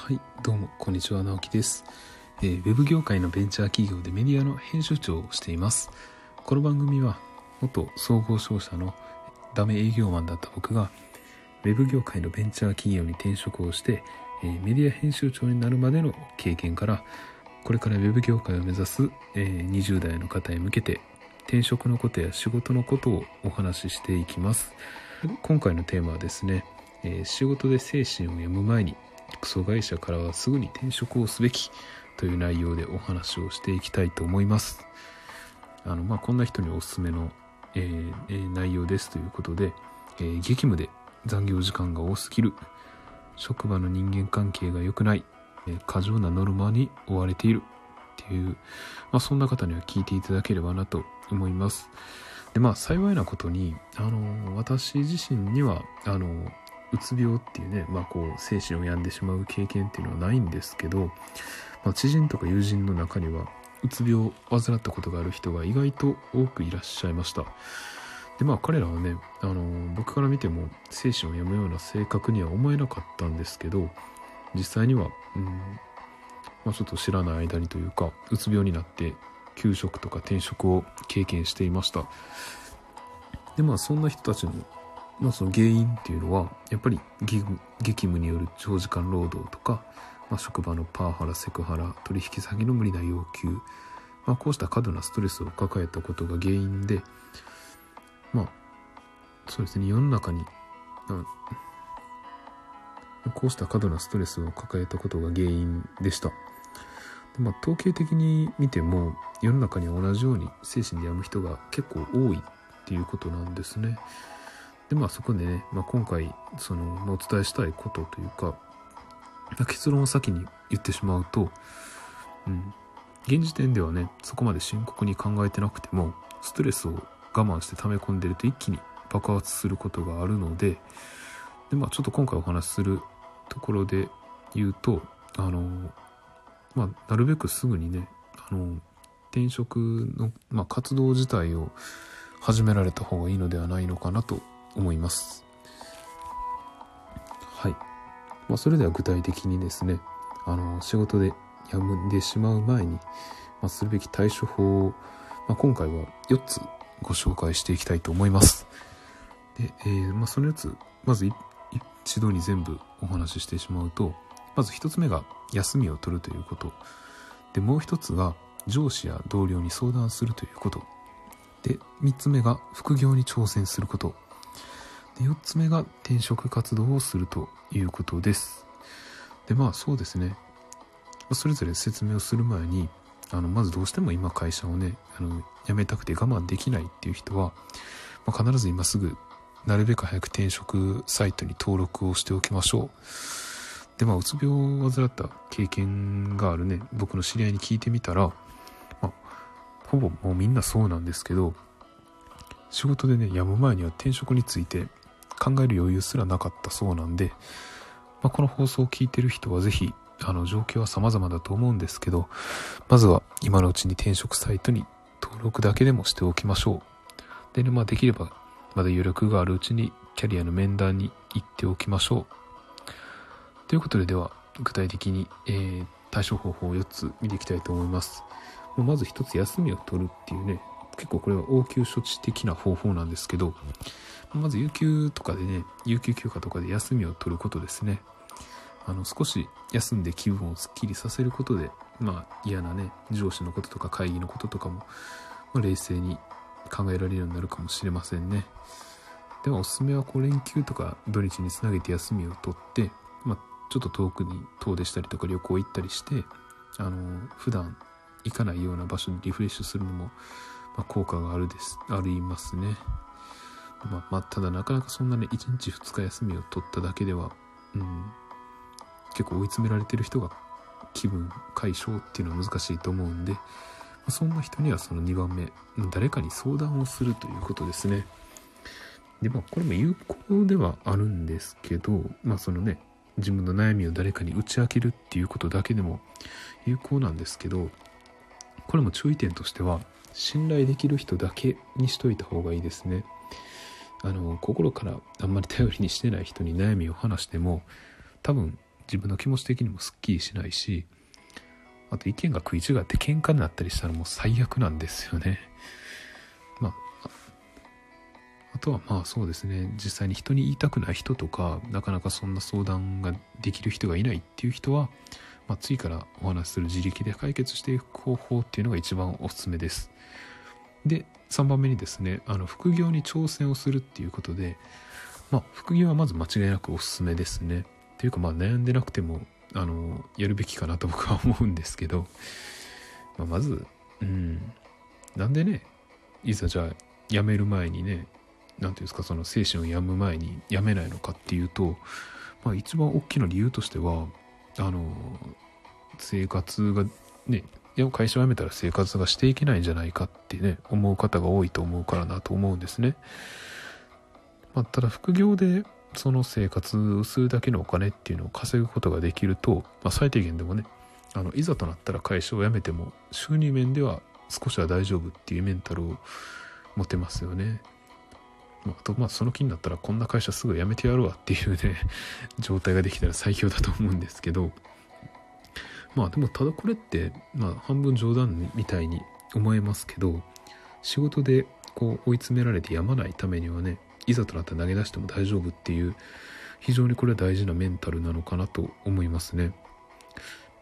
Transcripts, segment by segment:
はい、どうも、こんにちは、直樹です。えーウェブ業界のベンチャー企業でメディアの編集長をしています。この番組は、元総合商社のダメ営業マンだった僕が、ウェブ業界のベンチャー企業に転職をして、えーメディア編集長になるまでの経験から、これからウェブ業界を目指す、えー20代の方へ向けて、転職のことや仕事のことをお話ししていきます。今回のテーマはですね、えー仕事で精神を病む前にクソ会社からはすぐに転職をすべきという内容でお話をしていきたいと思います。あのまあこんな人におすすめの、えーえー内容ですということで、えー激務で残業時間が多すぎる。職場の人間関係が良くない、えー過剰なノルマに追われている。っていう、まあ、そんな方には聞いていただければなと思います。でまあ幸いなことにあの私自身にはあのうつ病っていうね、まあ、こう精神を病んでしまう経験っていうのはないんですけど、まあ、知人とか友人の中にはうつ病を患ったことがある人が意外と多くいらっしゃいました。でまあ彼らはねあの僕から見ても精神を病むような性格には思えなかったんですけど実際には、うんまあ、ちょっと知らない間にというかうつ病になって休職とか転職を経験していました。でまあそんな人たちのまあ、その原因っていうのはやっぱり激務による長時間労働とか、まあ、職場のパワハラセクハラ取引先の無理な要求、まあ、こうした過度なストレスを抱えたことが原因でまあそうですね世の中にあこうした過度なストレスを抱えたことが原因でした、まあ、統計的に見ても世の中には同じように精神で病む人が結構多いっていうことなんですね。でまあそこでね、まあ、今回その、まあお伝えしたいことというか、結論を先に言ってしまうと、うん、現時点ではねそこまで深刻に考えてなくてもストレスを我慢して溜め込んでると一気に爆発することがあるのでで、まあ、ちょっと今回お話しするところで言うとあの、まあ、なるべくすぐにねあの転職の、まあ、活動自体を始められた方がいいのではないのかなと思います。はい。まあ、それでは具体的にですね、あの、仕事で病んでしまう前に、まあ、するべき対処法を、まあ、今回は4つご紹介していきたいと思います。で、えーまあ、その4つ、まず一度に全部お話ししてしまうと、まず1つ目が休みを取るということ。で、もう1つが上司や同僚に相談するということ。で3つ目が副業に挑戦することで4つ目が転職活動をするということです。でまあそうですね。それぞれ説明をする前にあのまずどうしても今会社をねあの辞めたくて我慢できないっていう人は、まあ、必ず今すぐなるべく早く転職サイトに登録をしておきましょう。でまあうつ病を患った経験があるね僕の知り合いに聞いてみたらまほぼもうみんなそうなんですけど仕事でね病む前には転職について考える余裕すらなかったそうなんで、まあ、この放送を聞いてる人はぜひあの状況は様々だと思うんですけどまずは今のうちに転職サイトに登録だけでもしておきましょう。でねまあできればまだ余力があるうちにキャリアの面談に行っておきましょう。ということででは具体的に、えー対処方法を4つ見ていきたいと思います。まず一つ休みを取るっていうね結構これは応急処置的な方法なんですけどまず有給とかでね有給休暇とかで休みを取ることですね。あの少し休んで気分をすっきりさせることでまあ嫌なね上司のこととか会議のこととかも、まあ、冷静に考えられるようになるかもしれませんね。ではおすすめはこう連休とか土日につなげて休みを取って、まあ、ちょっと遠くに遠出したりとか旅行行ったりしてあの普段行かないような場所にリフレッシュするのも、まあ、効果があるですありますね、まあ、まあただなかなかそんなね1日2日休みを取っただけでは、うん、結構追い詰められてる人が気分解消っていうのは難しいと思うんで、まあ、そんな人にはその2番目誰かに相談をするということですね。でまあこれも有効ではあるんですけどまあそのね自分の悩みを誰かに打ち明けるっていうことだけでも有効なんですけどこれも注意点としては信頼できる人だけにしといた方がいいですね。あの心からあんまり頼りにしてない人に悩みを話しても多分自分の気持ち的にもすっきりしないしあと意見が食い違って喧嘩になったりしたらもう最悪なんですよね。まああとはまあそうですね。実際に人に言いたくない人とかなかなかそんな相談ができる人がいないっていう人は、まあ、次からお話しする自力で解決していく方法っていうのが一番おすすめです。で3番目にですねあの副業に挑戦をするっていうことでまあ副業はまず間違いなくおすすめですね。っていうかまあ悩んでなくてもあのやるべきかなと僕は思うんですけど、まあ、まずうんなんでねいざじゃあ辞める前にね何ていうんですかその精神を病む前に辞めないのかっていうと、まあ、一番大きな理由としてはあの生活がね会社を辞めたら生活がしていけないんじゃないかってね思う方が多いと思うからなと思うんですね。まあ、ただ副業でその生活をするだけのお金っていうのを稼ぐことができると、まあ、最低限でもねあのいざとなったら会社を辞めても収入面では少しは大丈夫っていうメンタルを持てますよね。まあ、とまあその気になったらこんな会社すぐ辞めてやるわっていうね状態ができたら最強だと思うんですけどまあでもただこれってまあ半分冗談みたいに思えますけど仕事でこう追い詰められてやまないためにはねいざとなったら投げ出しても大丈夫っていう非常にこれは大事なメンタルなのかなと思いますね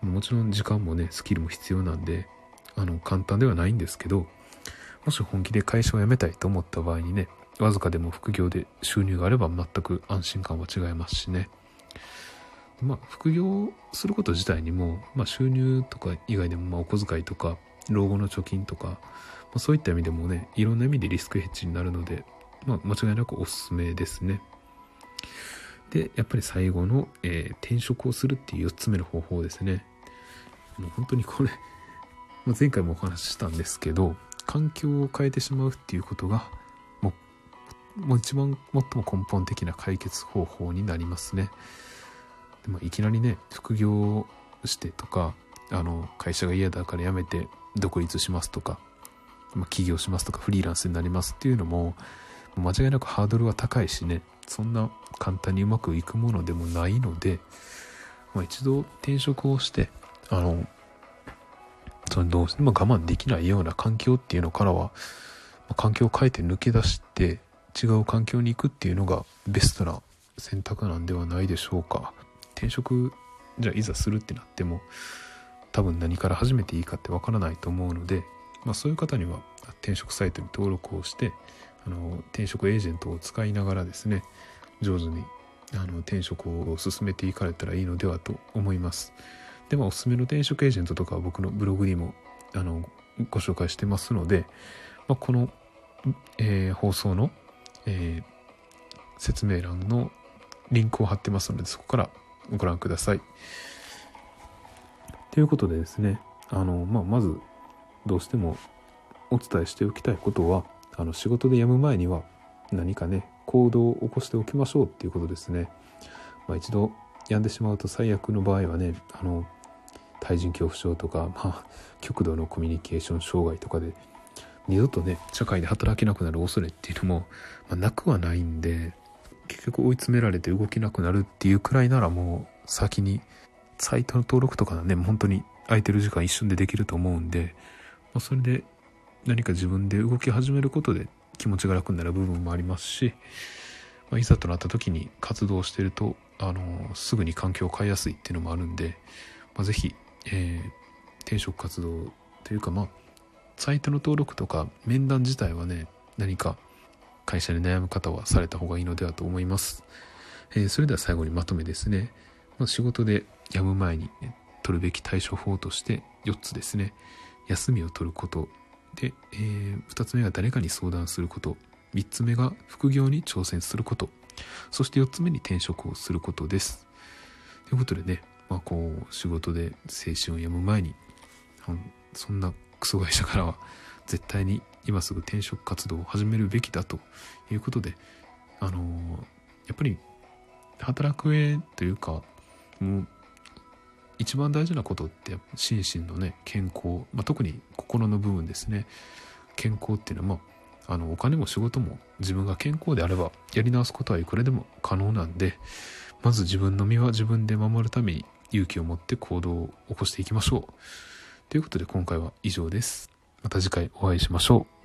もちろん時間もねスキルも必要なんであの簡単ではないんですけどもし本気で会社を辞めたいと思った場合にねわずかでも副業で収入があれば全く安心感は違いますしね。まあ、副業すること自体にも、まあ、収入とか以外でも、まあ、お小遣いとか、老後の貯金とか、まあ、そういった意味でもね、いろんな意味でリスクヘッジになるので、まあ、間違いなくおすすめですね。で、やっぱり最後の、えー、転職をするっていう4つ目の方法ですね。もう本当にこれ、前回もお話ししたんですけど、環境を変えてしまうっていうことが、もう一番最も根本的な解決方法になりますね。でもいきなりね副業してとかあの会社が嫌だから辞めて独立しますとか、まあ、起業しますとかフリーランスになりますっていうのも間違いなくハードルは高いしねそんな簡単にうまくいくものでもないので、まあ、一度転職をしてあのそのどうしても我慢できないような環境っていうのからは、ま、環境を変えて抜け出して違う環境に行くっていうのがベストな選択なんではないでしょうか。転職じゃあいざするってなっても多分何から始めていいかってわからないと思うので、まあ、そういう方には転職サイトに登録をしてあの転職エージェントを使いながらですね上手にあの転職を進めていかれたらいいのではと思います。でもおすすめの転職エージェントとかは僕のブログにもあのご紹介してますので、まあ、この、えー、放送のえー、説明欄のリンクを貼ってますのでそこからご覧ください。ということでですねあの、まあ、まずどうしてもお伝えしておきたいことはあの仕事で辞む前には何かね行動を起こしておきましょうっていうことですね。まあ、一度病んでしまうと最悪の場合はねあの対人恐怖症とか、まあ、極度のコミュニケーション障害とかで二度とね社会で働けなくなる恐れっていうのも、まあ、なくはないんで結局追い詰められて動けなくなるっていうくらいならもう先にサイトの登録とかね本当に空いてる時間一瞬でできると思うんで、まあ、それで何か自分で動き始めることで気持ちが楽になる部分もありますし、まあ、いざとなった時に活動してるとあのすぐに環境を変えやすいっていうのもあるんで、まあ、是非、えー、転職活動というかまあサイトの登録とか面談自体はね、何か会社で悩む方はされた方がいいのではと思います。えー、それでは最後にまとめですね。まあ、仕事で辞む前に、ね、取るべき対処法として4つですね。休みを取ること。で、えー、2つ目が誰かに相談すること。3つ目が副業に挑戦すること。そして4つ目に転職をすることです。ということでね、まあこう、仕事で精神を病む前に、そんなクソ会社からは絶対に今すぐ転職活動を始めるべきだということで、あのやっぱり働く上というか、もう一番大事なことって心身のね、健康、まあ、特に心の部分ですね。健康っていうのは、あの、お金も仕事も自分が健康であればやり直すことはいくらでも可能なんで、まず自分の身は自分で守るために勇気を持って行動を起こしていきましょう。ということで今回は以上です。また次回お会いしましょう。